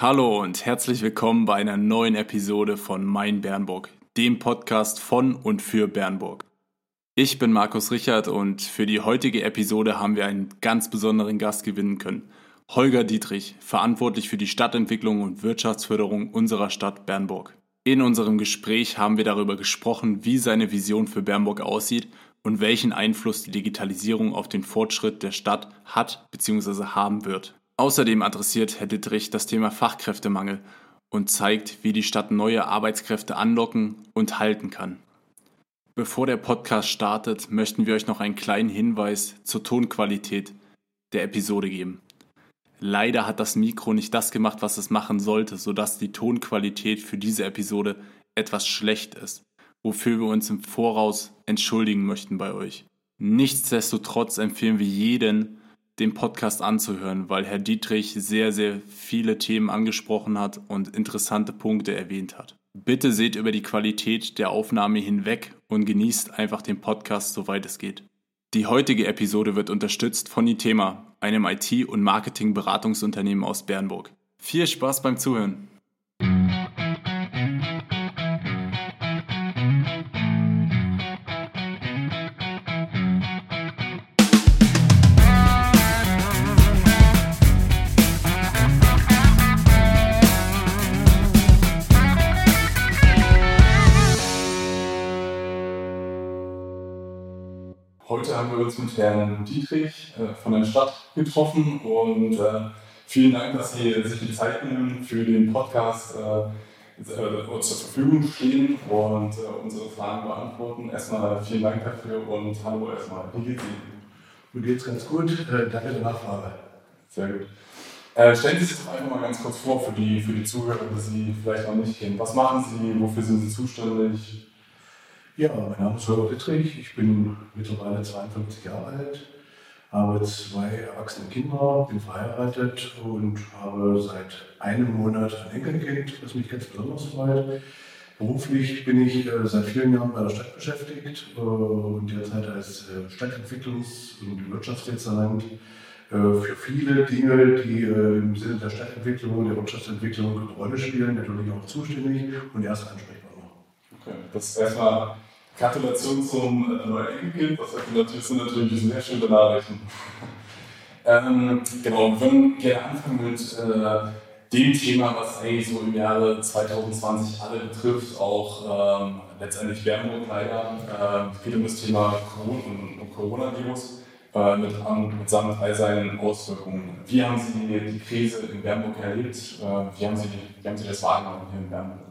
Hallo und herzlich willkommen bei einer neuen Episode von Mein Bernburg, dem Podcast von und für Bernburg. Ich bin Markus Richard und für die heutige Episode haben wir einen ganz besonderen Gast gewinnen können. Holger Dietrich, verantwortlich für die Stadtentwicklung und Wirtschaftsförderung unserer Stadt Bernburg. In unserem Gespräch haben wir darüber gesprochen, wie seine Vision für Bernburg aussieht und welchen Einfluss die Digitalisierung auf den Fortschritt der Stadt hat bzw. haben wird. Außerdem adressiert Herr Dittrich das Thema Fachkräftemangel und zeigt, wie die Stadt neue Arbeitskräfte anlocken und halten kann. Bevor der Podcast startet, möchten wir euch noch einen kleinen Hinweis zur Tonqualität der Episode geben. Leider hat das Mikro nicht das gemacht, was es machen sollte, sodass die Tonqualität für diese Episode etwas schlecht ist, wofür wir uns im Voraus entschuldigen möchten bei euch. Nichtsdestotrotz empfehlen wir jeden, den Podcast anzuhören, weil Herr Dietrich sehr, sehr viele Themen angesprochen hat und interessante Punkte erwähnt hat. Bitte seht über die Qualität der Aufnahme hinweg und genießt einfach den Podcast, soweit es geht. Die heutige Episode wird unterstützt von Itema, einem IT- und Marketing-Beratungsunternehmen aus Bernburg. Viel Spaß beim Zuhören! Herrn Dietrich äh, von der Stadt getroffen und äh, vielen Dank, dass Sie sich die Zeit nehmen für den Podcast, äh, uns zur Verfügung stehen und unsere Fragen beantworten. Erstmal vielen Dank dafür und hallo erstmal. Wie geht's Ihnen? Mir geht's ganz gut. danke der Nachfrage. Sehr gut. Äh, stellen Sie sich doch einfach mal ganz kurz vor für die, für die Zuhörer, die Sie vielleicht noch nicht kennen. Was machen Sie? Wofür sind Sie zuständig? Ja, mein Name ist Holger Wittrich, ich bin mittlerweile 52 Jahre alt, habe zwei erwachsene Kinder, bin verheiratet und habe seit einem Monat ein Enkelkind, das mich ganz besonders freut. Beruflich bin ich äh, seit vielen Jahren bei der Stadt beschäftigt äh, und derzeit als äh, Stadtentwicklungs- und Wirtschaftsdezernent für viele Dinge, die im Sinne der Stadtentwicklung und der Wirtschaftsentwicklung eine Rolle spielen, natürlich auch zuständig und erst Ansprechpartner. Okay, das ist erstmal Gratulation zum äh, neuen Enkelkind. Das natürlich, sind natürlich sehr schöne Nachrichten. ähm, genau, wir würden gerne anfangen mit äh, dem Thema, was eigentlich so im Jahre 2020 alle betrifft, auch ähm, letztendlich Bernburg leider. Äh, geht um das Thema Corona und, und Coronavirus äh, mit, mit samt all seinen Auswirkungen. Wie haben Sie die Krise in Bernburg erlebt? Äh, wie, haben Sie, wie haben Sie das wahrgenommen hier in Bernburg?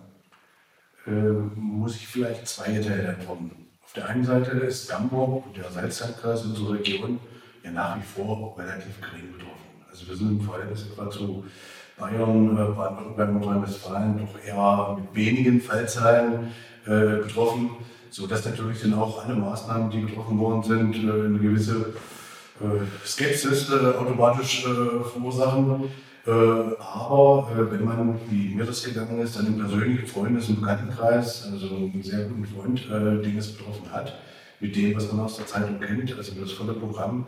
Äh, muss ich vielleicht zwei Teile antworten. Auf der einen Seite ist Bernburg und der Salzlandkreis, unsere Region, ja nach wie vor relativ gering betroffen. Also wir sind im Verhältnis etwa zu Bayern, äh, Baden-Württemberg, Nordrhein-Westfalen doch eher mit wenigen Fallzahlen äh, betroffen, sodass natürlich dann auch alle Maßnahmen, die getroffen worden sind, äh, eine gewisse äh, Skepsis äh, automatisch verursachen. Äh, aber äh, wenn man, wie mir das gegangen ist, dann im persönlichen Freundes- und Bekanntenkreis, also einen sehr guten Freund, äh, den es betroffen hat, mit dem, was man aus der Zeitung kennt, also das volle Programm,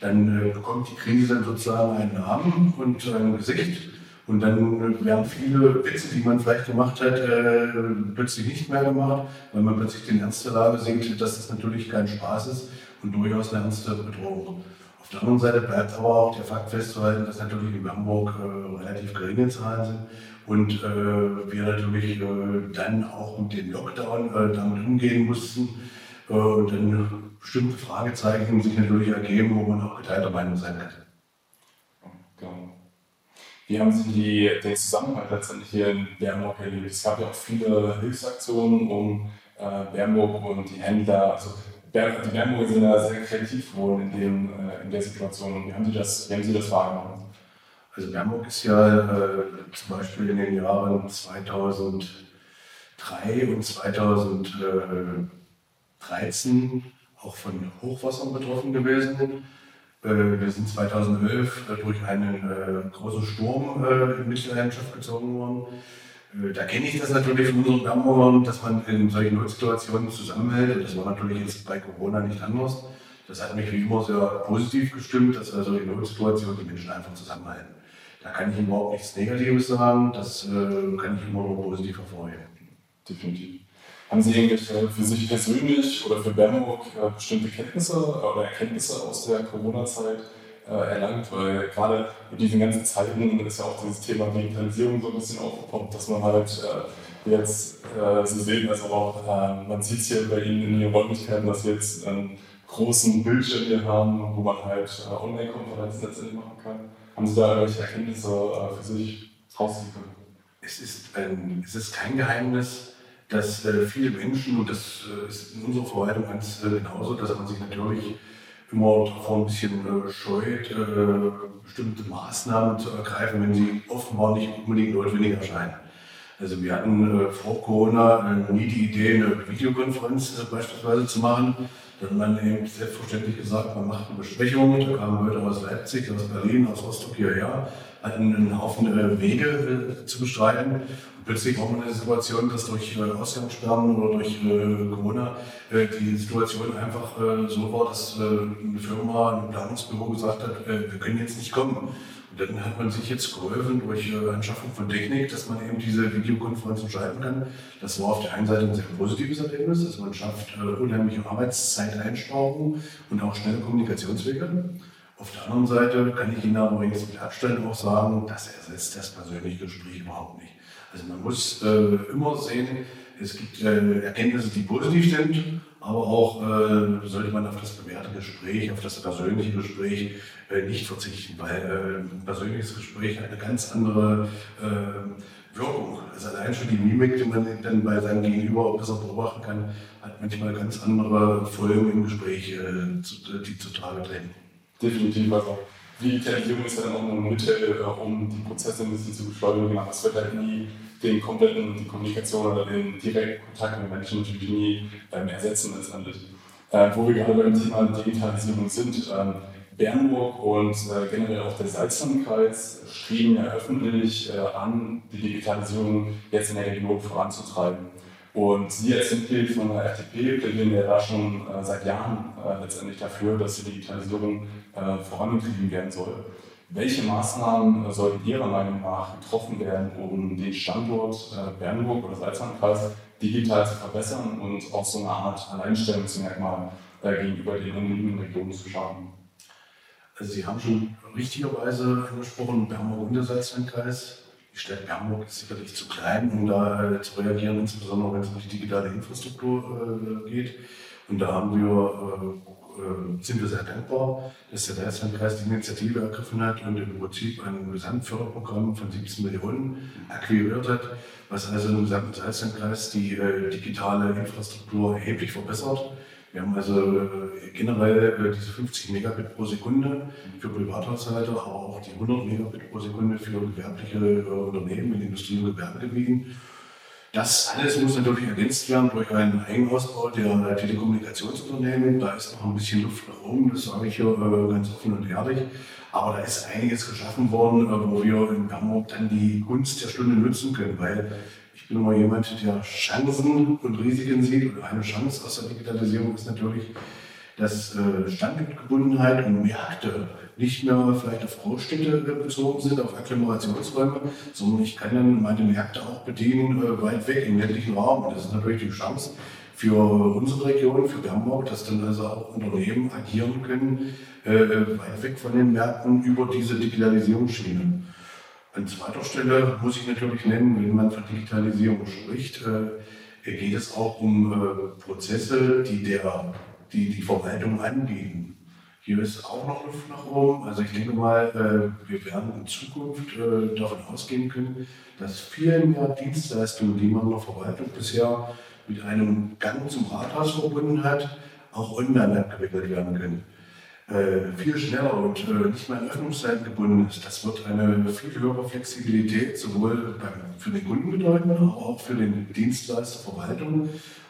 dann bekommt die Krise dann sozusagen einen Namen und ein Gesicht. Und dann werden viele Witze, die man vielleicht gemacht hat, plötzlich nicht mehr gemacht, weil man plötzlich den Ernst der Lage sieht, dass das natürlich kein Spaß ist und durchaus eine ernste Bedrohung. Auf der anderen Seite bleibt aber auch der Fakt festzuhalten, dass natürlich in Hamburg äh, relativ geringe Zahlen sind und äh, wir natürlich äh, dann auch mit dem Lockdown äh, damit umgehen mussten äh, und dann bestimmte Fragezeichen sich natürlich ergeben, wo man auch geteilter Meinung sein. Genau. Wie haben Sie die, den Zusammenhalt letztendlich hier in Bernburg erlebt? Es gab ja auch viele Hilfsaktionen, um äh, Bernburg und die Händler, also die Bernburger sind da sehr kreativ wohl in, dem, äh, in der Situation. Wie haben Sie das, wie haben Sie das wahrgenommen? Also Bernburg ist ja äh, zum Beispiel in den Jahren 2003 und 2013 auch von Hochwassern betroffen gewesen. Äh, wir sind 2011 äh, durch einen äh, großen Sturm in Mitleidenschaft gezogen worden. Äh, da kenne ich das natürlich von unseren Bernburgern, dass man in solchen Notsituationen zusammenhält. Und das war natürlich jetzt bei Corona nicht anders. Das hat mich wie immer sehr positiv gestimmt, dass also in Notsituationen die Menschen einfach zusammenhalten. Da kann ich überhaupt nichts Negatives sagen, das äh, kann ich immer nur positiv hervorheben. Definitiv. Haben Sie irgendwelche für sich persönlich oder für Bernburg äh, bestimmte Kenntnisse oder Erkenntnisse aus der Corona-Zeit erlangt? Weil gerade in diesen ganzen Zeiten ist ja auch dieses Thema Digitalisierung so ein bisschen aufgepoppt, dass man halt äh, jetzt, äh, Sie sehen aber auch, äh, man sieht es hier bei Ihnen in Ihren Räumlichkeiten, dass wir jetzt einen großen Bildschirm hier haben, wo man halt äh, Online-Konferenzen letztendlich machen kann. Haben Sie da irgendwelche Erkenntnisse für sich rausziehen können? Es ist, ein, es ist kein Geheimnis, dass äh, viele Menschen, und das äh, ist in unserer Verwaltung ganz äh, genauso, dass man sich natürlich immer davor ein bisschen äh, scheut, äh, bestimmte Maßnahmen zu ergreifen, wenn sie offenbar nicht unbedingt notwendig erscheinen. Also wir hatten äh, vor Corona nie die Idee, eine Videokonferenz beispielsweise zu machen. Dann man eben selbstverständlich gesagt, man macht eine Besprechung. Da kamen Leute aus Leipzig, aus Berlin, aus Rostock hierher, hatten einen Haufen Wege zu bestreiten plötzlich auch mal eine Situation, dass durch äh, Ausgangssperren oder durch äh, Corona äh, die Situation einfach äh, so war, dass äh, eine Firma, ein Planungsbüro gesagt hat, äh, wir können jetzt nicht kommen. Dann hat man sich jetzt geholfen durch Anschaffung von Technik, dass man eben diese Videokonferenzen schalten kann. Das war auf der einen Seite ein sehr positives Erlebnis, dass man schafft unheimliche Arbeitszeiteinsparungen und auch schnelle Kommunikationswege. Auf der anderen Seite kann ich Ihnen aber jetzt mit Abstand auch sagen, das ersetzt das persönliche Gespräch überhaupt nicht. Also man muss äh, immer sehen, es gibt äh, Erkenntnisse, die positiv sind, aber auch äh, sollte man auf das bewährte Gespräch, auf das persönliche Gespräch äh, nicht verzichten, weil äh, ein persönliches Gespräch eine ganz andere äh, Wirkung. Also allein schon die Mimik, die man dann bei seinem Gegenüber besser beobachten kann, hat manchmal ganz andere Folgen im Gespräch, die zutage treten. Definitiv, also Digitalisierung ist dann auch ein Mittel, um die Prozesse ein bisschen zu beschleunigen, aber es wird halt nie den kompletten, die Kommunikation oder den direkten Kontakt mit Menschen natürlich nie ähm, ersetzen letztendlich. Äh, wo wir gerade beim Thema Digitalisierung sind, ähm, Bernburg und äh, generell auch der Salzlandkreis streben ja öffentlich äh, an, die Digitalisierung jetzt in der Region voranzutreiben. Und Sie als Mitglied von der FDP plädieren ja da schon äh, seit Jahren äh, letztendlich dafür, dass die Digitalisierung äh, vorangetrieben werden soll. Welche Maßnahmen sollten Ihrer Meinung nach getroffen werden, um den Standort äh, Bernburg oder Salzlandkreis digital zu verbessern und auch so eine Art Alleinstellungsmerkmal äh, gegenüber den umliegenden Regionen zu schaffen? Also Sie haben schon richtigerweise angesprochen, Bernburg und der Salzlandkreis. Die Stadt Bernburg ist sicherlich zu klein, um da äh, zu reagieren, insbesondere wenn es um die digitale Infrastruktur geht. Und da haben wir äh, sind wir sehr dankbar, dass der Salzlandkreis die Initiative ergriffen hat und im Prinzip ein Gesamtförderprogramm von 17 Millionen akquiriert hat, was also im gesamten Salzlandkreis die äh, digitale Infrastruktur erheblich verbessert. Wir haben also äh, generell diese 50 Megabit pro Sekunde für Privathaushalte, aber auch die 100 Megabit pro Sekunde für gewerbliche Unternehmen in Industrie- und Gewerbegebieten. Das alles muss natürlich ergänzt werden durch einen Eigenausbau der Telekommunikationsunternehmen. Da ist noch ein bisschen Luft nach oben, das sage ich hier äh, ganz offen und ehrlich. Aber da ist einiges geschaffen worden, äh, wo wir in Bernburg dann die Gunst der Stunde nutzen können, weil ich bin immer jemand, der Chancen und Risiken sieht. Und eine Chance aus der Digitalisierung ist natürlich, dass äh, Standortgebundenheit und Märkte nicht mehr vielleicht auf Großstädte bezogen sind, auf Agglomerationsräume, sondern ich kann dann meine Märkte auch bedienen äh, weit weg im ländlichen Raum. Und das ist natürlich die Chance für unsere Region, für Bernburg, dass dann also auch Unternehmen agieren können, äh, weit weg von den Märkten über diese Digitalisierungsschiene. An zweiter Stelle muss ich natürlich nennen, wenn man von Digitalisierung spricht, äh, geht es auch um äh, Prozesse, die der, die, die Verwaltung anbieten. Hier ist auch noch Luft nach oben. Also ich denke mal, äh, wir werden in Zukunft äh, davon ausgehen können, dass viel mehr Dienstleistungen, die man in der Verwaltung bisher mit einem Gang zum Rathaus verbunden hat, auch online abgewickelt werden können. Äh, viel schneller und nicht mehr an Öffnungszeiten gebunden ist. Das wird eine viel höhere Flexibilität sowohl für den Kunden bedeuten, aber auch für den Dienstleister Verwaltung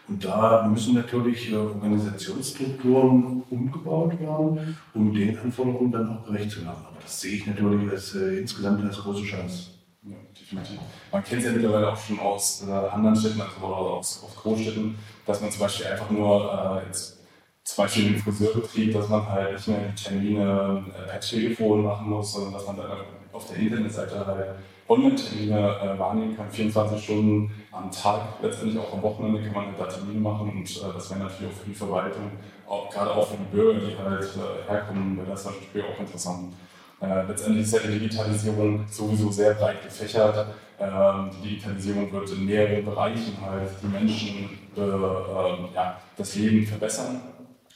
und da müssen natürlich äh, Organisationsstrukturen umgebaut werden, um den Anforderungen dann auch gerecht zu werden. Aber das sehe ich natürlich als, äh, insgesamt als große Chance. Ja, definitiv. Man kennt es ja mittlerweile auch schon aus äh, anderen Städten, also aus, aus Großstädten, dass man zum Beispiel einfach nur äh, jetzt zum Beispiel im Friseurbetrieb, dass man halt nicht mehr die Termine äh, per Telefon machen muss, sondern dass man dann auf der Internetseite halt Online-Termine äh, wahrnehmen kann, 24 Stunden am Tag, letztendlich auch am Wochenende kann man da Termine machen und äh, das wäre natürlich auch für die Verwaltung, auch, gerade auch für die Bürger, die halt äh, herkommen, wäre das natürlich auch interessant. Äh, letztendlich ist ja die Digitalisierung sowieso sehr breit gefächert. Ähm, die Digitalisierung wird in mehreren Bereichen halt die Menschen äh, ähm, ja, das Leben verbessern.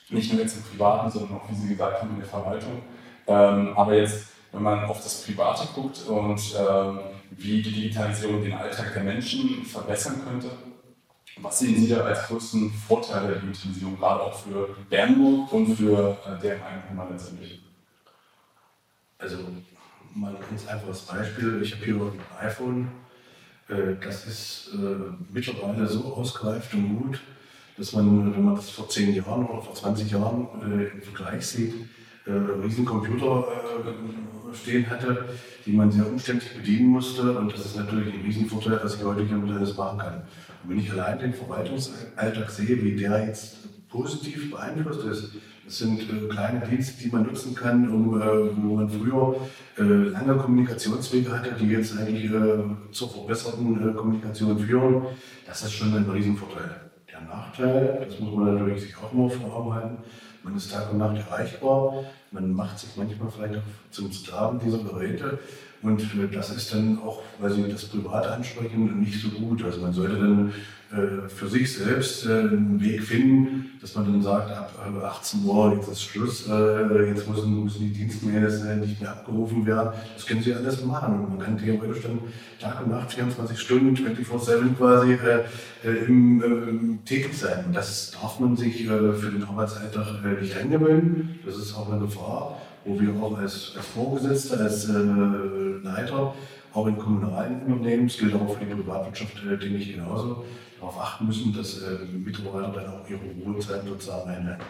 Nicht nur jetzt im Privaten, sondern auch, wie Sie gesagt haben, in der Verwaltung. Ähm, aber jetzt, wenn man auf das Private guckt und ähm, wie die Digitalisierung den Alltag der Menschen verbessern könnte, was sehen Sie da als größten Vorteil der Digitalisierung, gerade auch für Bernburg und für äh, deren Einwohner letztendlich? Also mal ein ganz einfaches Beispiel. Ich habe hier ein iPhone. Äh, das ist äh, mittlerweile so ausgereift und gut, dass man, wenn man das vor 10 Jahren oder vor 20 Jahren äh, im Vergleich sieht, riesen Computer stehen hatte, die man sehr umständlich bedienen musste. Und das ist natürlich ein Riesenvorteil, dass ich heute hier mit alles machen kann. Und wenn ich allein den Verwaltungsalltag sehe, wie der jetzt positiv beeinflusst ist, das sind äh, kleine Dienste, die man nutzen kann, um, äh, wo man früher äh, lange Kommunikationswege hatte, die jetzt eigentlich zur verbesserten Kommunikation führen. Das ist schon ein Riesenvorteil. Der Nachteil, das muss man natürlich sich auch mal vor Augen halten, man ist Tag und Nacht erreichbar, man macht sich manchmal vielleicht auch zum Sklaven dieser Geräte und äh, das ist dann auch, weil Sie das privat ansprechen, nicht so gut. Also man sollte dann äh, für sich selbst äh, einen Weg finden, dass man dann sagt, ab 18 Uhr, jetzt ist Schluss, jetzt müssen, müssen die Dienstmails nicht mehr abgerufen werden. Das können Sie alles machen. Und man kann theoretisch dann Tag und Nacht, 24 Stunden, 24-7 quasi im, äh, tätig sein. Und das darf man sich für den Arbeitsalltag nicht angewöhnen. Das ist auch eine Gefahr wo wir auch als, als Vorgesetzte, als äh, Leiter, auch in kommunalen Unternehmen, das gilt auch für die Privatwirtschaft, äh, denke ich genauso, darauf achten müssen, dass äh, Mitarbeiter dann auch ihre Ruhezeiten sozusagen einhalten.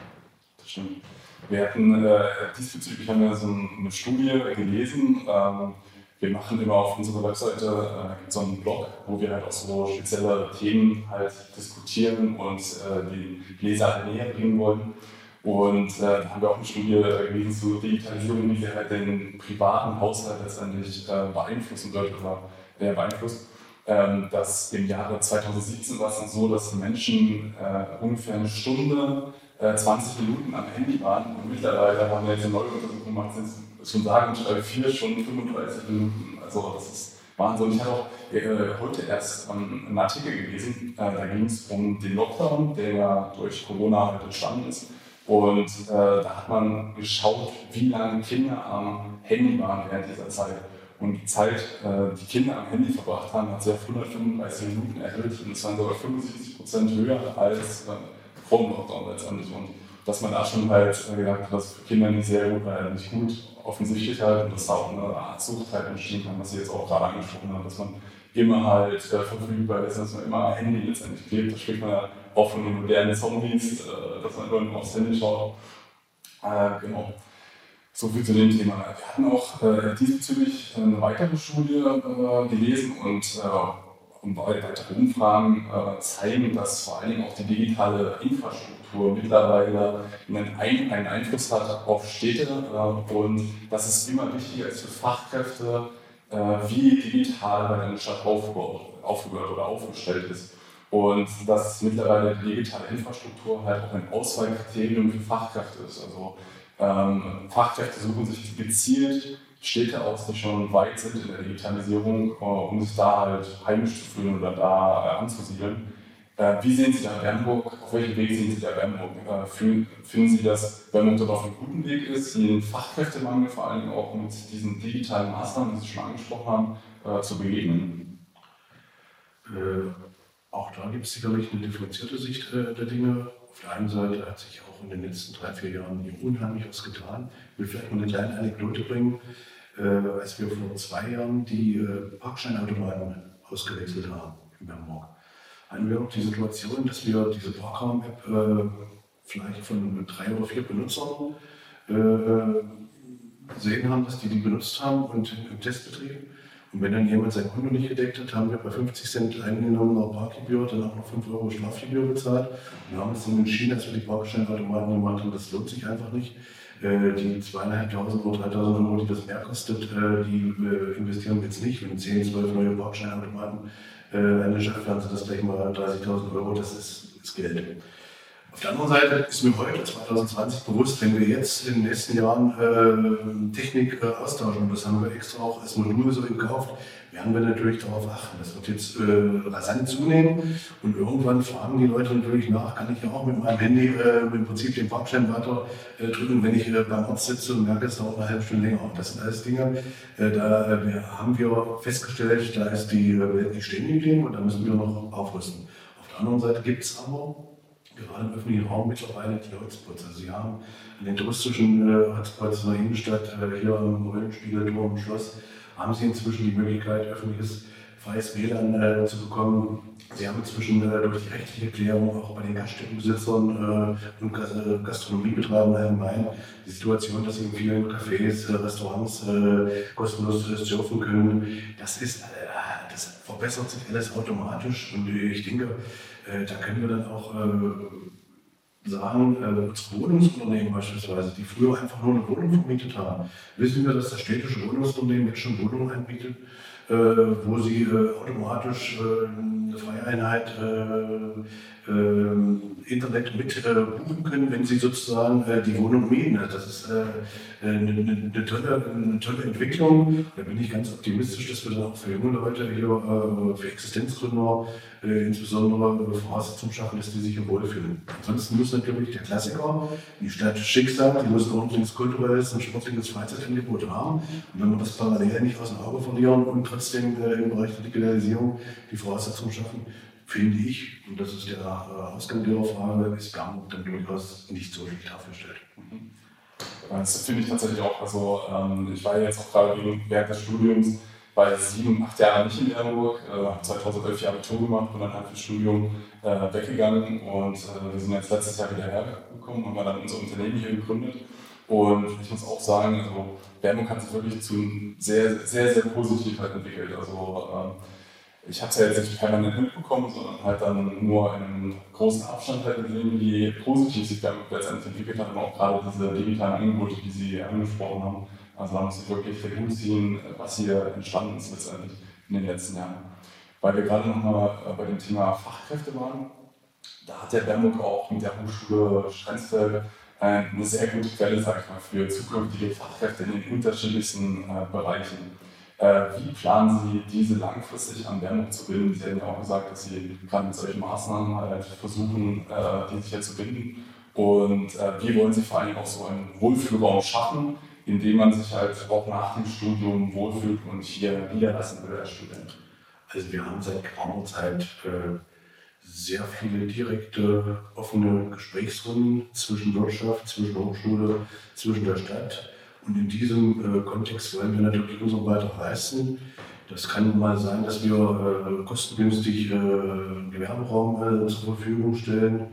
Das stimmt. Wir hatten äh, diesbezüglich haben wir so eine Studie gelesen. Ähm, wir machen immer auf unserer Webseite äh, so einen Blog, wo wir halt auch so spezielle Themen halt diskutieren und äh, den Leser halt näher bringen wollen. Und äh, da haben wir auch eine Studie gelesen zur Digitalisierung, wie sie halt den privaten Haushalt letztendlich äh, beeinflussen wird oder äh, beeinflusst. Ähm, dass im Jahre 2017 war es dann so, dass Menschen äh, ungefähr eine Stunde, 20 äh, Minuten am Handy waren und mittlerweile haben wir jetzt eine neue Untersuchung gemacht, sind schon sagen und vier Stunden 35 Minuten. Also das ist Wahnsinn. Ich habe auch äh, heute erst ähm, einen Artikel gelesen, äh, da ging es um den Lockdown, der ja durch Corona halt entstanden ist. Und äh, da hat man geschaut, wie lange Kinder am Handy waren während dieser Zeit. Und die Zeit, äh, die Kinder am Handy verbracht haben, hat sich auf 135 Minuten erhöht. Und es waren sogar 75 Prozent höher als äh, vor dem Lockdown letztendlich. Und dass man da schon halt äh, gedacht hat, dass für Kinder nicht sehr gut, weil nicht gut offensichtlich halt, und dass da auch eine Art Sucht halt entstehen kann, was Sie jetzt auch gerade angesprochen haben, dass man immer halt äh, verfügbar ist, dass man immer am Handy letztendlich klebt. Da spricht man ja auch von den modernen Zombies, äh, dass man immer nur aufs Handy schaut. Äh, genau. So viel zu dem Thema. Wir hatten auch äh, diesbezüglich eine weitere Studie äh, gelesen und äh, weitere Umfragen äh, zeigen, dass vor allen Dingen auch die digitale Infrastruktur mittlerweile einen, Ein einen Einfluss hat auf Städte äh, und dass es immer wichtiger ist für Fachkräfte, äh, wie digital eine Stadt aufgebaut, aufgebaut oder aufgestellt ist. Und dass mittlerweile die digitale Infrastruktur halt auch ein Auswahlkriterium für Fachkräfte ist. Also ähm, Fachkräfte suchen sich gezielt Städte aus, die schon weit sind in der Digitalisierung, äh, um sich da halt heimisch zu fühlen oder da äh, anzusiedeln. Äh, wie sehen Sie da Bernburg? Auf welchem Weg sehen Sie da Bernburg? Äh, finden, finden Sie, dass Bernburg dort auf einem guten Weg ist, den Fachkräftemangel vor allem auch mit diesen digitalen Maßnahmen, die Sie schon angesprochen haben, äh, zu begegnen? Äh, auch da gibt es sicherlich eine differenzierte Sicht äh, der Dinge. Auf der einen Seite hat sich auch in den letzten drei, vier Jahren hier unheimlich was getan. Ich will vielleicht mal eine kleine Anekdote bringen. Äh, als wir vor zwei Jahren die äh, Parkscheinautomaten ausgewechselt haben in Bernburg, hatten wir auch die Situation, dass wir diese Parkraum-App äh, vielleicht von drei oder vier Benutzern äh, äh, gesehen haben, dass die die benutzt haben und im Testbetrieb und wenn dann jemand sein Konto nicht gedeckt hat, haben wir bei 50 Cent eingenommener Parkgebühr dann auch noch 5 Euro Strafgebühr bezahlt. Wir haben uns dann entschieden, als wir die Parkscheinautomaten gemacht haben, das lohnt sich einfach nicht, äh, die zweieinhalbtausend oder dreitausend Euro, die das mehr kostet, äh, die äh, investieren wir jetzt nicht. Wenn 10, 12 neue Bordscheinautomaten angeschafft werden, sind das gleich mal 30.000 Euro, das ist, ist Geld. Auf der anderen Seite ist mir heute 2020 bewusst, wenn wir jetzt in den nächsten Jahren äh, Technik äh, austauschen, und das haben wir extra auch als Modul so gekauft, werden wir natürlich darauf achten. Das wird jetzt äh, rasant zunehmen und irgendwann fragen die Leute natürlich nach, kann ich ja auch mit meinem Handy äh, im Prinzip den Parkschein weiter äh, drücken, wenn ich äh, beim Arzt sitze und merke, es dauert eine halbe Stunde länger. Das sind alles Dinge, äh, da äh, haben wir festgestellt, da ist die Welt nicht stehen geblieben und da müssen wir noch aufrüsten. Auf der anderen Seite gibt es aber gerade im öffentlichen Raum mittlerweile die Hotspots. Also Sie haben an den touristischen äh, Hotspots in der Innenstadt, äh, hier im Rollenspiegel, im Schloss, haben Sie inzwischen die Möglichkeit, öffentliches freies WLAN äh, zu bekommen. Sie haben inzwischen äh, durch die rechtliche Klärung auch bei den Gaststättenbesitzern äh, und äh, Gastronomiebetreibern allgemein. Die Situation, dass sie in vielen Cafés, Restaurants kostenlos surfen können. Das ist, das verbessert sich alles automatisch. Und ich denke, äh, da können wir dann auch äh, sagen, äh, unsere Wohnungsunternehmen beispielsweise, die früher einfach nur eine Wohnung vermietet haben, wissen wir, dass das städtische Wohnungsunternehmen jetzt schon Wohnungen anbietet, äh, wo sie äh, automatisch äh, eine Freieinheit Internet mit buchen können, wenn sie sozusagen die Wohnung mieten. Also das ist eine, eine, eine, tolle, eine tolle Entwicklung. Da bin ich ganz optimistisch, dass wir dann auch für junge Leute hier, für Existenzgründer, äh, insbesondere Voraussetzungen schaffen, dass die sich hier wohlfühlen. Ansonsten muss natürlich der Klassiker, die Stadt schick sein, die muss ein ordentliches kulturelles und sportliches Freizeitangebot haben. Und wenn wir das parallel nicht aus dem Auge verlieren und trotzdem äh, im Bereich der Digitalisierung die Voraussetzungen schaffen, finde ich, und das ist der äh, Ausgang Ihrer Frage, ist Bernburg dann durchaus nicht so schlecht aufgestellt. Mhm. Das finde ich tatsächlich auch. Also ähm, ich war jetzt auch gerade während des Studiums war sieben, acht Jahre nicht in Hamburg, äh, habe 2011 Jahre Abitur gemacht, bin dann halt fürs Studium äh, weggegangen und äh, wir sind jetzt letztes Jahr wieder hergekommen, haben dann unser Unternehmen hier gegründet. Und ich muss auch sagen, also Werbung hat sich wirklich zu sehr, sehr, sehr positiv halt entwickelt. Also ähm, ich habe es ja jetzt nicht permanent mitbekommen, sondern halt dann nur in einem großen Abstand halt gesehen, wie positiv sich Werbung letztendlich entwickelt hat und auch gerade diese digitalen Angebote, die Sie angesprochen haben also da muss ich wirklich ziehen, was hier entstanden ist letztendlich in den letzten Jahren. Weil wir gerade nochmal äh, bei dem Thema Fachkräfte waren, da hat der Bernburg auch mit der Hochschule Schrenzfeld eine sehr gute Quelle, sag ich mal, für zukünftige Fachkräfte in den unterschiedlichsten äh, Bereichen. Äh, wie planen Sie, diese langfristig an Bernburg zu binden? Sie haben ja auch gesagt, dass Sie gerade mit solchen Maßnahmen halt versuchen, äh, die sich hier zu binden. Und wie wollen Sie vor allem auch so einen Wohlfühlraum schaffen, in dem man sich halt auch nach dem Studium wohlfühlt und hier niederlassen will als Student? Also wir haben seit geraumer Zeit sehr viele direkte, offene Gesprächsrunden zwischen Wirtschaft, zwischen Hochschule, zwischen der Stadt. Und in diesem äh, Kontext wollen wir natürlich unseren Beitrag leisten. Das kann mal sein, dass wir äh, kostengünstig äh, Gewerberaum zur Verfügung stellen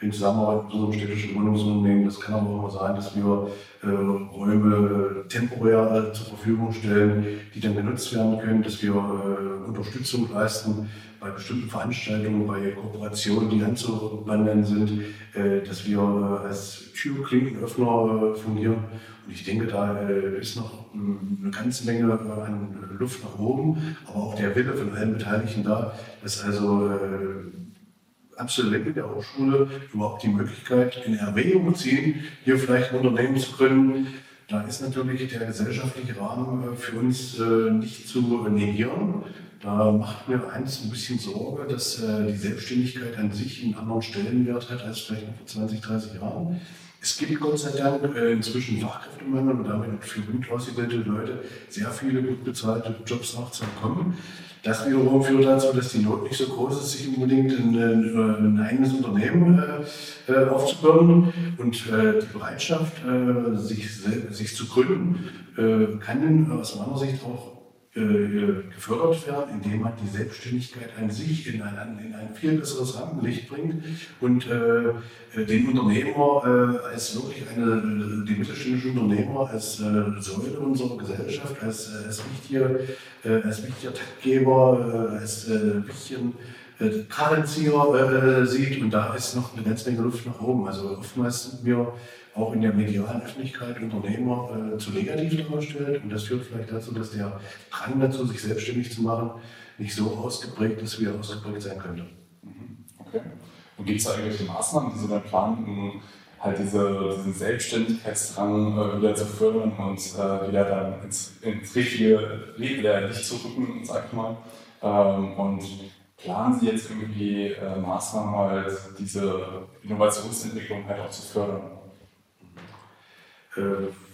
in Zusammenarbeit mit unserem städtischen Wohnungsunternehmen. Das kann aber auch mal sein, dass wir äh, Räume temporär äh, zur Verfügung stellen, die dann genutzt werden können, dass wir äh, Unterstützung leisten bei bestimmten Veranstaltungen, bei Kooperationen, die anzuwenden sind, äh, dass wir äh, als Türklinkenöffner äh, fungieren. Und ich denke, da ist noch eine ganze Menge an Luft nach oben, aber auch der Wille von allen Beteiligten da, dass also Absolventen der Hochschule überhaupt die Möglichkeit in Erwägung ziehen, hier vielleicht ein Unternehmen zu gründen. Da ist natürlich der gesellschaftliche Rahmen äh, für uns äh, nicht zu negieren. Da macht mir eins ein bisschen Sorge, dass äh, die Selbstständigkeit an sich einen anderen Stellenwert hat als vielleicht vor 20, 30 Jahren. Es gibt Gott sei Dank inzwischen Fachkräftemangel und damit für gut ausgebildete Leute sehr viele gut bezahlte Jobs auch zu bekommen. Das wiederum führt dazu, dass die Not nicht so groß ist, sich unbedingt ein, ein eigenes Unternehmen äh, äh, aufzubauen. Und äh, die Bereitschaft, äh, sich, sich zu gründen, äh, kann aus meiner Sicht auch äh, gefördert werden, indem man die Selbstständigkeit an sich in ein, in ein viel besseres Rampenlicht bringt und äh, den Unternehmer äh, als wirklich eine, die mittelständischen Unternehmer als äh, Säule unserer Gesellschaft, als, als, wichtiger, als wichtiger Taktgeber, als wichtigen äh, Karrenzieher äh, sieht und da ist noch eine ganze Menge Luft nach oben. Also oftmals sind wir auch in der medialen Öffentlichkeit Unternehmer äh, zu negativ dargestellt und das führt vielleicht dazu, dass der Drang dazu, sich selbstständig zu machen, nicht so ausgeprägt ist, wie er ausgeprägt sein könnte. Mhm. Okay. Und gibt es da irgendwelche Maßnahmen, die Sie dann planen, um halt diese, diesen Selbstständigkeitsdrang äh, wieder zu fördern und äh, wieder dann ins, ins richtige Licht zu rücken, sag ich mal? Ähm, und planen Sie jetzt irgendwie äh, Maßnahmen, halt diese Innovationsentwicklung halt auch zu fördern? Äh,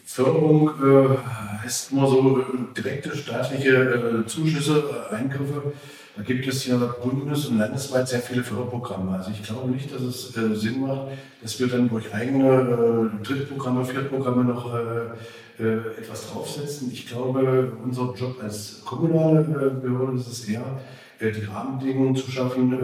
Förderung äh, heißt nur so direkte staatliche äh, Zuschüsse, Eingriffe. Da gibt es ja bundes- und landesweit sehr viele Förderprogramme. Also ich glaube nicht, dass es äh, Sinn macht, dass wir dann durch eigene äh, Drittprogramme, Viertprogramme noch äh, äh, etwas draufsetzen. Ich glaube, unser Job als kommunale Behörde ist es eher, die Rahmenbedingungen zu schaffen,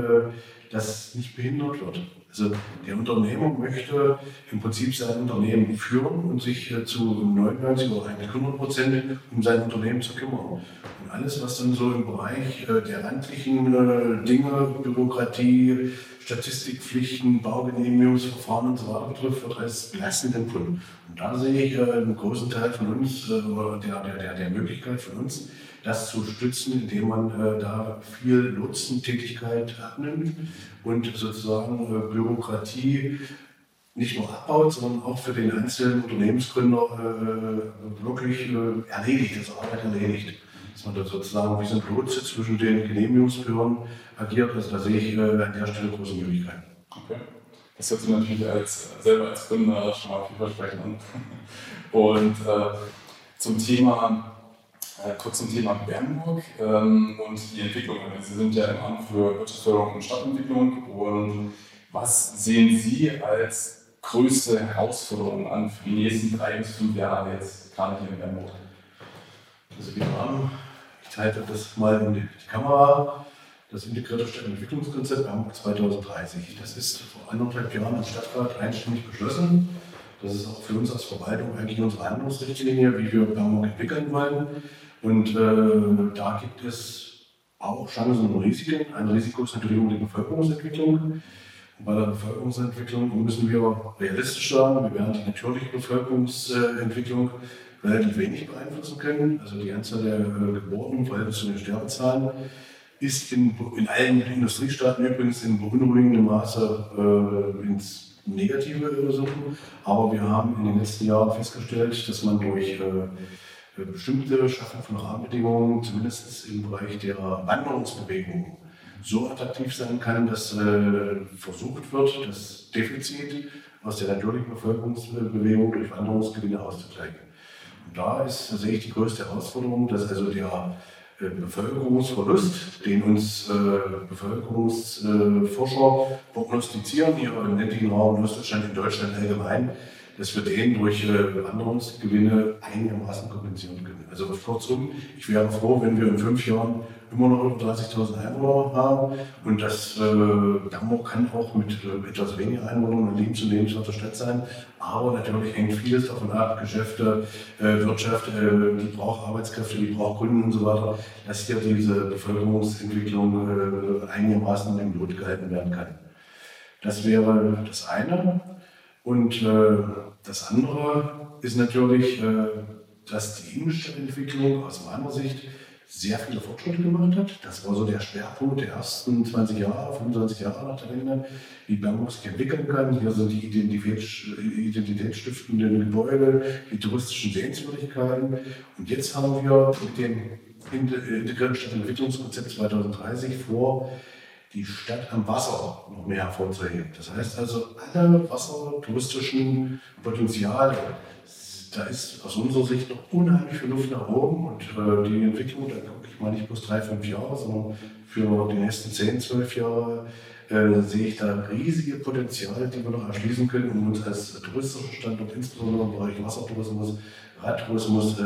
dass nicht behindert wird. Also der Unternehmer möchte im Prinzip sein Unternehmen führen und sich äh, zu 99 oder eigentlich 100 Prozent um sein Unternehmen zu kümmern. Und alles, was dann so im Bereich äh, der landlichen äh, Dinge, Bürokratie, Statistikpflichten, Baugenehmigungsverfahren und so weiter betrifft, wird als belastend empfunden. Und da sehe ich einen großen Teil von uns, der, der, der Möglichkeit von uns, das zu stützen, indem man äh, da viel Lotsentätigkeit abnimmt und sozusagen äh, Bürokratie nicht nur abbaut, sondern auch für den einzelnen Unternehmensgründer äh, wirklich äh, erledigt, also Arbeit erledigt. Dass man da sozusagen wie so ein Lotse zwischen den Genehmigungsbehörden agiert. Also da sehe ich äh, an der Stelle große Möglichkeiten. Okay. Das hört sich natürlich als, selber als Gründer schon mal vielversprechend an. Und äh, zum Thema äh, kurz zum Thema Bernburg ähm, und die Entwicklung. Sie sind ja im Amt für Wirtschaftsförderung und Stadtentwicklung. Und was sehen Sie als größte Herausforderung an für die nächsten drei bis fünf Jahre jetzt gerade hier in Bernburg? Also wir haben, ich zeige das mal in die Kamera, das integrierte Stadtentwicklungskonzept Bernburg 2030. Das ist vor anderthalb Jahren im Stadtrat einstimmig beschlossen. Das ist auch für uns als Verwaltung eigentlich unsere Handlungsrichtlinie, wie wir Bernburg entwickeln wollen. Und äh, da gibt es auch Chancen und Risiken. Ein Risiko ist natürlich die Bevölkerungsentwicklung. Und bei der Bevölkerungsentwicklung müssen wir realistisch sagen, wir werden die natürliche Bevölkerungsentwicklung relativ wenig beeinflussen können. Also die Anzahl der äh, Geburten im Verhältnis zu den Sterbezahlen ist in, in allen Industriestaaten übrigens in beunruhigendem Maße äh, ins Negative suchen. Aber wir haben in den letzten Jahren festgestellt, dass man durch äh, bestimmte Schaffung von Rahmenbedingungen, zumindest im Bereich der Wanderungsbewegung, so attraktiv sein kann, dass äh, versucht wird, das Defizit aus der natürlichen Bevölkerungsbewegung durch Wanderungsgewinne auszugleichen. Und da ist, sehe ich die größte Herausforderung, dass also der äh, Bevölkerungsverlust, den uns äh, Bevölkerungsforscher prognostizieren, hier im ländlichen Raum, in in Deutschland allgemein, dass wir den durch äh, Wanderungsgewinne einigermaßen kompensieren können. Also kurzum, ich wäre froh, wenn wir in fünf Jahren immer noch über 30.000 Einwohner haben und das äh, Damburg kann auch mit äh, etwas weniger Einwohnern eine lebens- und lebenswerte Stadt sein, aber natürlich hängt vieles davon ab, Geschäfte, äh, Wirtschaft, äh, die braucht Arbeitskräfte, die braucht Kunden und so weiter, dass hier diese Bevölkerungsentwicklung äh, einigermaßen im Lot gehalten werden kann. Das wäre das eine. Und äh, das andere ist natürlich, äh, dass die Innenstadtentwicklung aus meiner Sicht sehr viele Fortschritte gemacht hat. Das war so der Schwerpunkt der ersten 20 Jahre, 25 Jahre nach der Wende, wie Bangkok sich entwickeln kann. Hier sind die identitätsstiftenden Gebäude, die touristischen Sehenswürdigkeiten. Und jetzt haben wir mit dem integrierten Stadtentwicklungskonzept 2030 vor, die Stadt am Wasser noch mehr hervorzuheben. Das heißt also, alle wassertouristischen Potenziale, da ist aus unserer Sicht noch unheimlich viel Luft nach oben und äh, die Entwicklung, da gucke ich mal nicht bloß drei, fünf Jahre, sondern für die nächsten zehn, zwölf Jahre äh, sehe ich da riesige Potenziale, die wir noch erschließen können, um uns als touristischer Standort, insbesondere im Bereich Wassertourismus, Radtourismus, äh,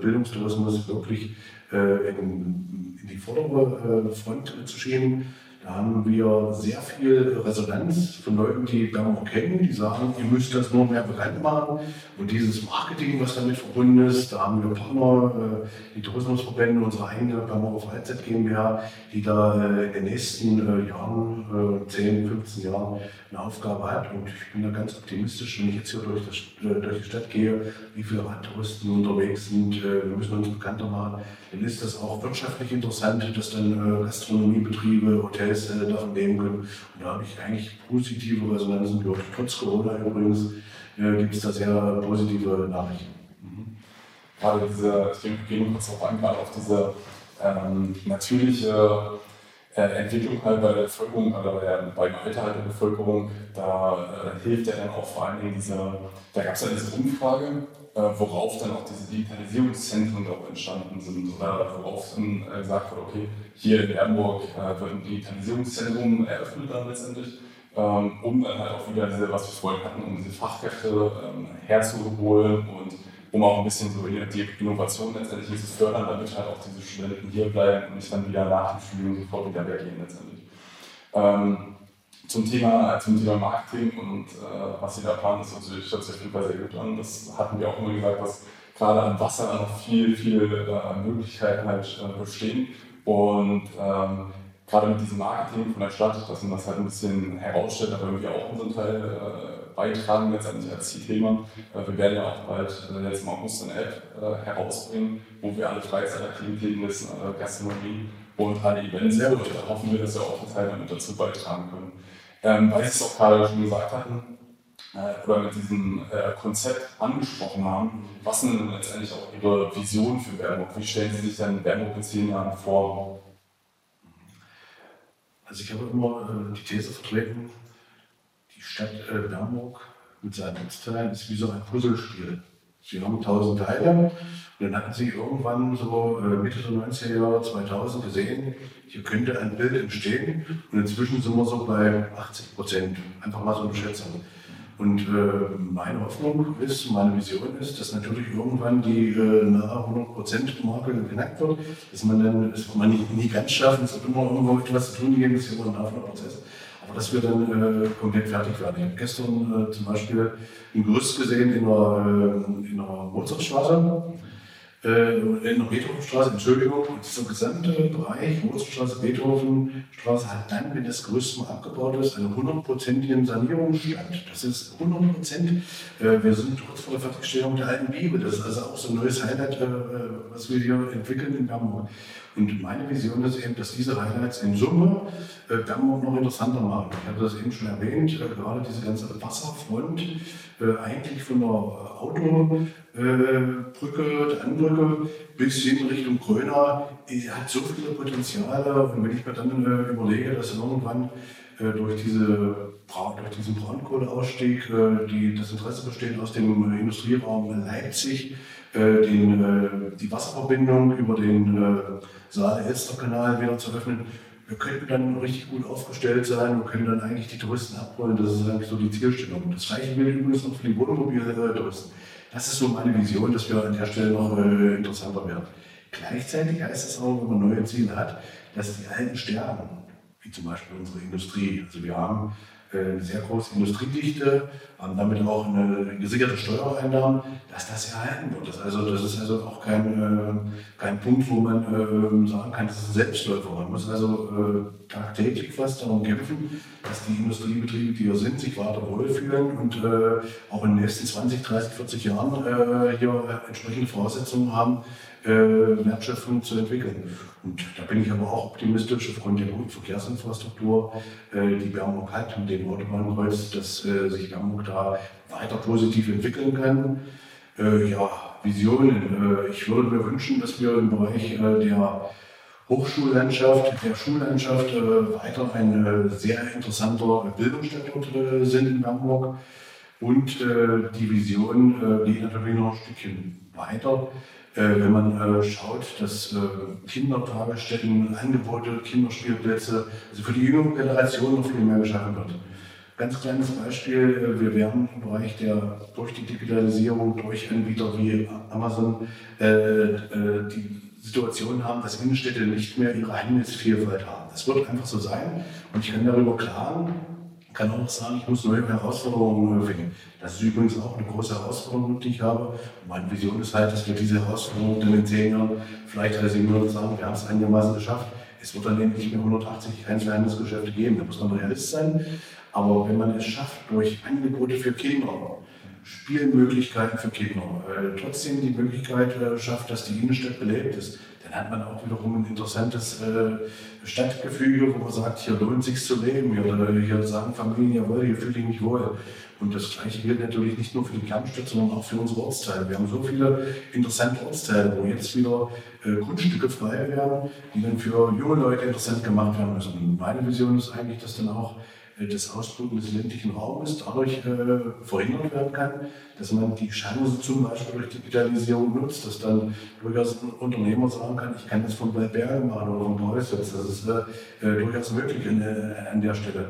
Bildungstourismus wirklich äh, in, in, die vordere äh, Front zu schieben. Haben wir sehr viel Resonanz von Leuten, die Bergamo kennen, die sagen, ihr müsst das nur mehr bekannt machen. Und dieses Marketing, was damit verbunden ist, da haben wir Partner, äh, die Tourismusverbände, unsere eigene Bergamo Freizeit GmbH, die da äh, in den nächsten äh, Jahren, 10, 15 Jahren, eine Aufgabe hat. Und ich bin da ganz optimistisch, wenn ich jetzt hier durch, das, durch die Stadt gehe, wie viele Radtouristen unterwegs sind. Wir müssen uns bekannter machen. Dann ist das auch wirtschaftlich interessant, dass dann Gastronomiebetriebe, Hotels, Äh, davon leben können. Und da habe ich eigentlich positive Resonanzen gehört. Trotz Corona übrigens äh, gibt es da sehr positive Nachrichten. Mhm. Gerade diese, ich denke, wir gehen kurz darauf ein, gerade auf diese ähm, natürliche äh, Entwicklung halt bei der Bevölkerung oder bei der, beim Alter halt der Bevölkerung, da äh, hilft ja dann auch vor allen Dingen diese, da gab es ja diese Umfrage, worauf dann auch diese Digitalisierungszentren auch entstanden sind oder worauf dann äh, gesagt wurde, okay, hier in Bernburg äh, wird ein Digitalisierungszentrum eröffnet dann letztendlich, ähm, um dann halt auch wieder diese, was wir vorhin hatten, um diese Fachkräfte ähm, herzuholen und um auch ein bisschen so die Innovation letztendlich zu fördern, damit halt auch diese Studenten hier bleiben und nicht dann wieder nach dem Studium sofort wieder weggehen letztendlich. Ähm, zum Thema, zum Thema Marketing und äh, was Sie da planen, ist natürlich, hört sich auf jeden Fall sehr gut an. Das hatten wir auch immer gesagt, dass gerade am Wasser noch viel, viel äh, Möglichkeiten halt äh, bestehen. Und ähm, gerade mit diesem Marketing von der Stadt, dass man das halt ein bisschen herausstellt, aber irgendwie auch unseren Teil äh, beitragen letztendlich als Zielthema. Äh, wir werden ja auch bald äh, jetzt im August eine App herausbringen, wo wir alle Freizeitaktivitäten des Gastronomie und alle Events, da hoffen wir, dass wir auch einen Teil damit dazu beitragen können. Ähm, weil Sie es auch gerade schon gesagt hatten, äh, oder mit diesem äh, Konzept angesprochen haben, was sind denn letztendlich auch Ihre Vision für Bernburg? Wie stellen Sie sich denn Bernburg in zehn Jahren vor? Also ich habe immer äh, die These vertreten, die Stadt äh, Bernburg mit seinen Ortsteilen ist wie so ein Puzzlespiel. Sie haben tausend Teile und dann hatten sie irgendwann so äh, Mitte der 90er Jahre 2000 gesehen, hier könnte ein Bild entstehen und inzwischen sind wir so bei 80 Prozent. Einfach mal so eine Schätzung. Und äh, meine Hoffnung ist, meine Vision ist, dass natürlich irgendwann die äh, nahe 100%-Marke geknackt wird, dass man dann, das wird man nie, nie ganz schaffen, es wird immer irgendwo etwas zu tun geben, das ist immer ein laufender Prozess aber dass wir dann äh, komplett fertig werden. Ich habe gestern äh, zum Beispiel ein Gerüst gesehen in der, äh, in der Mozartstraße, äh, in Beethovenstraße, Entschuldigung, dieser gesamte Bereich, Mozartstraße, Beethovenstraße, hat dann, wenn das Gerüst mal abgebaut ist, einen hundertprozentigen Sanierungsstand. Das ist 100 Prozent. Äh, wir sind kurz vor der Fertigstellung der alten Bibel. Das ist also auch so ein neues Highlight, äh, was wir hier entwickeln in Bernburg. Und meine Vision ist eben, dass diese Highlights in Summe äh, Bernburg noch interessanter machen. Ich hatte das eben schon erwähnt, äh, gerade diese ganze Wasserfront, äh, eigentlich von der Autobrücke, äh, der Anbrücke bis hin Richtung Gröna, hat so viele Potenziale. Und wenn ich mir dann äh, überlege, dass irgendwann äh, durch, diese, durch diesen Braunkohleausstieg die, das Interesse besteht aus dem Industrieraum Leipzig, den, die Wasserverbindung über den Saale-Elster-Kanal wieder zu öffnen. Wir könnten dann richtig gut aufgestellt sein und können dann eigentlich die Touristen abholen. Das ist eigentlich so die Zielstellung. Das gleiche gilt übrigens noch für die Wohnmobil-Touristen. Das ist so meine Vision, dass wir an der Stelle noch äh, interessanter werden. Gleichzeitig heißt es auch, wenn man neue Ziele hat, dass die alten sterben, wie zum Beispiel unsere Industrie. Also wir haben eine sehr große Industriedichte, haben damit auch eine gesicherte Steuereinnahmen, dass das erhalten wird. Das, also, das ist also auch kein, äh, kein Punkt, wo man äh, sagen kann, das ist ein Selbstläufer. Man muss also äh, tagtäglich fast darum kämpfen, dass die Industriebetriebe, die hier sind, sich weiter wohlfühlen und äh, auch in den nächsten 20, 30, 40 Jahren hier entsprechende Voraussetzungen haben, Wertschöpfung zu entwickeln. Und da bin ich aber auch optimistisch aufgrund der guten Verkehrsinfrastruktur, äh, die Bernburg hat mit dem Autobahnkreuz, dass äh, sich Bernburg da weiter positiv entwickeln kann. Ja, Visionen. Ich würde mir wünschen, dass wir im Bereich der Hochschullandschaft, der Schullandschaft weiter ein sehr interessanter Bildungsstandort sind in Bernburg. Und die Vision geht natürlich noch ein Stückchen weiter. Äh, wenn man äh, schaut, dass äh, Kindertagesstätten, Angebote, Kinderspielplätze, also für die jüngere Generation noch viel mehr geschaffen wird. Ganz kleines Beispiel, wir werden im Bereich der, durch die Digitalisierung, durch Anbieter wie Amazon, die Situation haben, dass Innenstädte nicht mehr ihre Handelsvielfalt haben. Das wird einfach so sein und ich kann darüber klagen, kann auch sagen, ich muss neue Herausforderungen finden. Das ist übrigens auch eine große Herausforderung, die ich habe. Meine Vision ist halt, dass wir diese Herausforderung in zehn Jahren vielleicht resümieren und sagen, wir haben es einigermaßen geschafft. Es wird dann eben nicht mehr 180 Einzelhandelsgeschäfte geben, da muss man realist sein. Aber wenn man es schafft, durch Angebote für Kinder, Spielmöglichkeiten für Kinder, äh, trotzdem die Möglichkeit äh, schafft, dass die Innenstadt belebt ist, dann hat man auch wiederum ein interessantes äh, Stadtgefüge, wo man sagt, hier lohnt sich zu leben, hier, hier sagen Familien, jawohl, hier fühle ich mich wohl. Und das Gleiche gilt natürlich nicht nur für die Kernstadt, sondern auch für unsere Ortsteile. Wir haben so viele interessante Ortsteile, wo jetzt wieder äh, Grundstücke frei werden, die dann für junge Leute interessant gemacht werden müssen. Und meine Vision ist eigentlich, dass dann auch das Ausbluten des ländlichen Raumes dadurch äh, verhindert werden kann, dass man die Chance zum Beispiel durch Digitalisierung nutzt, dass dann durchaus ein Unternehmer sagen kann, ich kann das von Waldbergen machen oder von Preußitz. Das ist äh, äh, durchaus möglich an, äh, an, der Stelle.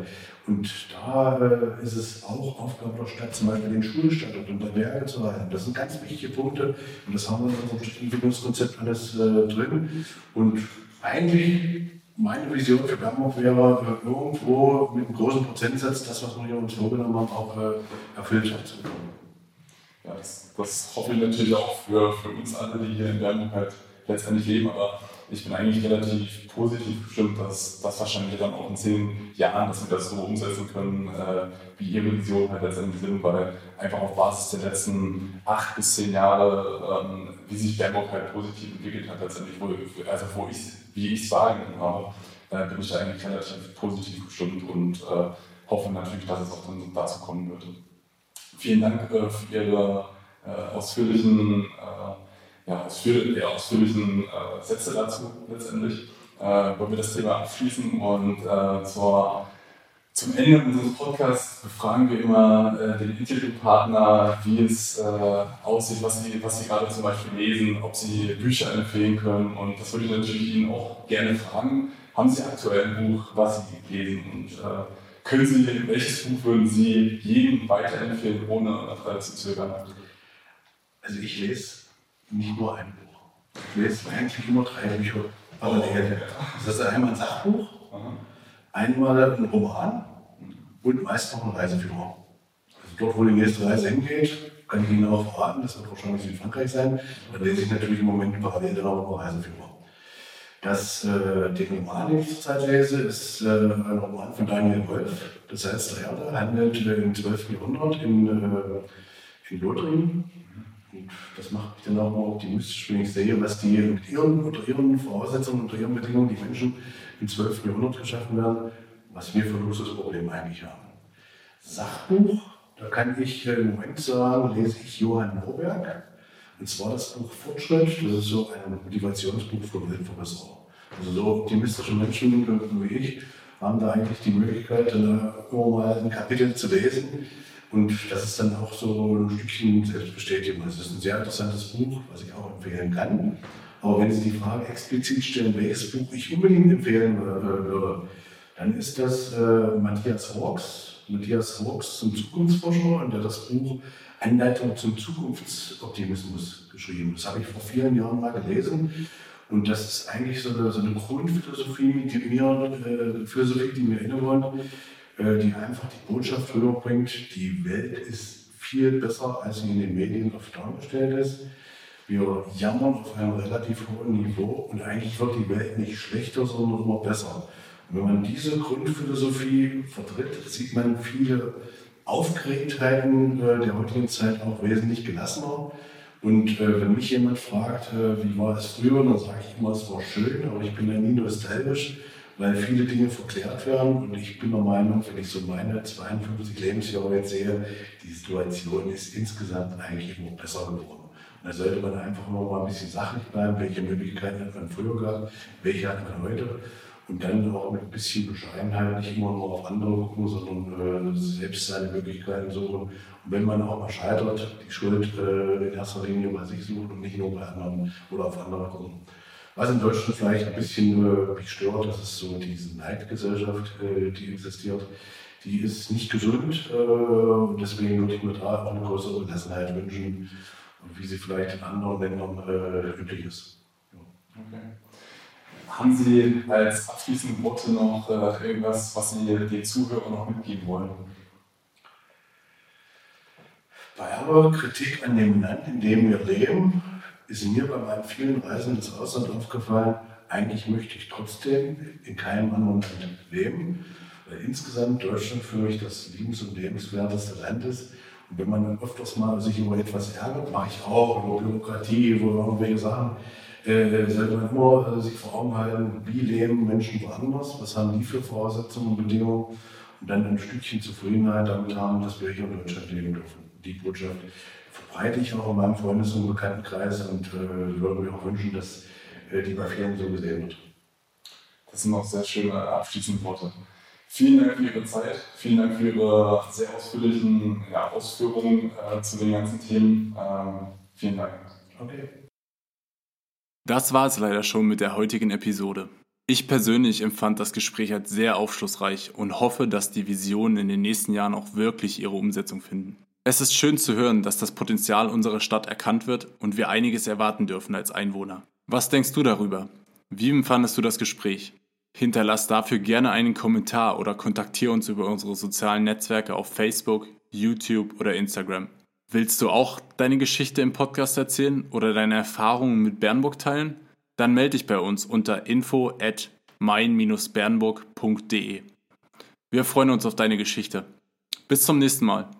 Und da äh, ist es auch Aufgabe der Stadt, zum Beispiel den Schulstandort und der Berge zu halten. Das sind ganz wichtige Punkte und das haben wir in unserem Entwicklungskonzept alles drin. Und eigentlich meine Vision für Bernburg wäre, äh, irgendwo mit einem großen Prozentsatz das, was wir hier uns vorgenommen haben, auch äh, erfüllt zu bekommen. Ja, das, das, hoffe ich natürlich auch für, für uns alle, die hier in Bernburg halt letztendlich leben. Aber ich bin eigentlich relativ positiv bestimmt, dass das wahrscheinlich dann auch in zehn Jahren, dass wir das so umsetzen können, äh, wie Ihre Vision halt letztendlich sind, weil einfach auf Basis der letzten acht bis zehn Jahre, ähm, wie sich Bernburg halt positiv entwickelt hat, letztendlich, wo, also wo ich wie ich es wahrgenommen habe, äh, bin ich da eigentlich relativ positiv gestimmt und äh, hoffe natürlich, dass es auch dann dazu kommen wird. Vielen Dank äh, für Ihre äh, ausführlichen, ja, ausführ ja, ausführlichen Sätze dazu letztendlich. wollen wir das Thema abschließen und zur zum Ende unseres Podcasts befragen wir immer äh, den Interviewpartner, wie es äh, aussieht, was sie, was sie gerade zum Beispiel lesen, ob sie Bücher empfehlen können. Und das würde ich natürlich Ihnen auch gerne fragen. Haben Sie aktuell ein Buch, was Sie lesen? Und äh, können Sie, welches Buch würden Sie jedem weiterempfehlen, ohne zu zögern? Also ich lese nicht nur ein Buch. Ich lese eigentlich immer drei Bücher parallel. Das ist einmal ein Sachbuch, einmal ein Roman und meist noch ein Reiseführer. Also dort, wo die nächste Reise hingeht, kann ich Ihnen auch verraten, das wird wahrscheinlich Südfrankreich sein. Da lese ich natürlich im Moment parallel dann auch einen Reiseführer. Das, äh, den Roman, den ich zurzeit lese, ist äh, ein Roman von Daniel Wolf. Das heißt, der Erde handelt äh, im 12. Jahrhundert in, äh, in Lothringen. Und das macht mich dann auch mal optimistisch, wenn ich sehe, was die mit ihren, unter ihren Voraussetzungen, unter ihren Bedingungen, die Menschen im 12. Jahrhundert geschaffen werden was wir für ein Luxusproblem eigentlich haben. Sachbuch, da kann ich äh, im Moment sagen, lese ich Johann Norberg. Und zwar das Buch Fortschritt, das ist so ein Motivationsbuch für Weltverbesserer. Also so optimistische Menschen wie ich haben da eigentlich die Möglichkeit, immer mal ein Kapitel zu lesen. Und das ist dann auch so ein Stückchen Selbstbestätigung. Es ist ein sehr interessantes Buch, was ich auch empfehlen kann. Aber wenn Sie die Frage explizit stellen, welches Buch ich unbedingt empfehlen würde, dann ist das äh, Matthias Hawks, Matthias Hawks zum Zukunftsforscher und der das Buch Anleitung zum Zukunftsoptimismus geschrieben. Das habe ich vor vielen Jahren mal gelesen. Und das ist eigentlich so eine, so eine Grundphilosophie, die mir, äh, Philosophie, die mir innewohnt, äh, die einfach die Botschaft rüberbringt, die Welt ist viel besser, als sie in den Medien oft dargestellt ist. Wir jammern auf einem relativ hohen Niveau und eigentlich wird die Welt nicht schlechter, sondern immer besser. Wenn man diese Grundphilosophie vertritt, sieht man viele Aufgeregtheiten äh, der heutigen Zeit auch wesentlich gelassener. Und äh, wenn mich jemand fragt, äh, wie war es früher, dann sage ich immer, es war schön, aber ich bin ja nie nostalgisch, weil viele Dinge verklärt werden. Und ich bin der Meinung, wenn ich so meine 52 Lebensjahre jetzt sehe, die Situation ist insgesamt eigentlich immer besser geworden. Da sollte man einfach immer mal ein bisschen sachlich bleiben, welche Möglichkeiten hat man früher gehabt, welche hat man heute. Und dann auch mit ein bisschen Bescheidenheit nicht immer nur auf andere gucken, sondern äh, selbst seine Möglichkeiten suchen. Und wenn man auch mal scheitert, die Schuld äh, in erster Linie bei sich suchen und nicht nur bei anderen oder auf andere gucken. Was in Deutschland vielleicht ein bisschen äh, mich stört, das ist so diese Neidgesellschaft, äh, die existiert. Die ist nicht gesund äh, und deswegen würde ich mir da auch eine größere Gelassenheit wünschen, wie sie vielleicht in anderen Ländern üblich ist. Ja, Okay. Haben Sie als abschließende Worte noch äh, irgendwas, was Sie den Zuhörern noch mitgeben wollen? Bei aller Kritik an dem Land, in dem wir leben, ist mir bei meinen vielen Reisen ins Ausland aufgefallen, eigentlich möchte ich trotzdem in keinem anderen Land leben, weil insgesamt Deutschland für mich das liebens- und lebenswerteste Land ist. Und wenn man dann öfters mal sich über etwas ärgert, mache ich auch, über Bürokratie, über irgendwelche Sachen, äh, sollte man immer äh, sich vor Augen halten, wie leben Menschen woanders, was haben die für Voraussetzungen und Bedingungen und dann ein Stückchen Zufriedenheit damit haben, dass wir hier in Deutschland leben dürfen. Die Botschaft verbreite ich auch in meinem Freundes- und Bekanntenkreis und äh, würde mir auch wünschen, dass äh, die bei vielen so gesehen wird. Das sind auch sehr schöne abschließende Worte. Vielen Dank für Ihre Zeit, vielen Dank für Ihre sehr ausführlichen ja, Ausführungen äh, zu den ganzen Themen. Ähm, vielen Dank. Okay. Das war es leider schon mit der heutigen Episode. Ich persönlich empfand das Gespräch als sehr aufschlussreich und hoffe, dass die Visionen in den nächsten Jahren auch wirklich ihre Umsetzung finden. Es ist schön zu hören, dass das Potenzial unserer Stadt erkannt wird und wir einiges erwarten dürfen als Einwohner. Was denkst du darüber? Wie empfandest du das Gespräch? Hinterlass dafür gerne einen Kommentar oder kontaktiere uns über unsere sozialen Netzwerke auf Facebook, YouTube oder Instagram. Willst du auch deine Geschichte im Podcast erzählen oder deine Erfahrungen mit Bernburg teilen? Dann melde dich bei uns unter info at mein-bernburg.de. Wir freuen uns auf deine Geschichte. Bis zum nächsten Mal.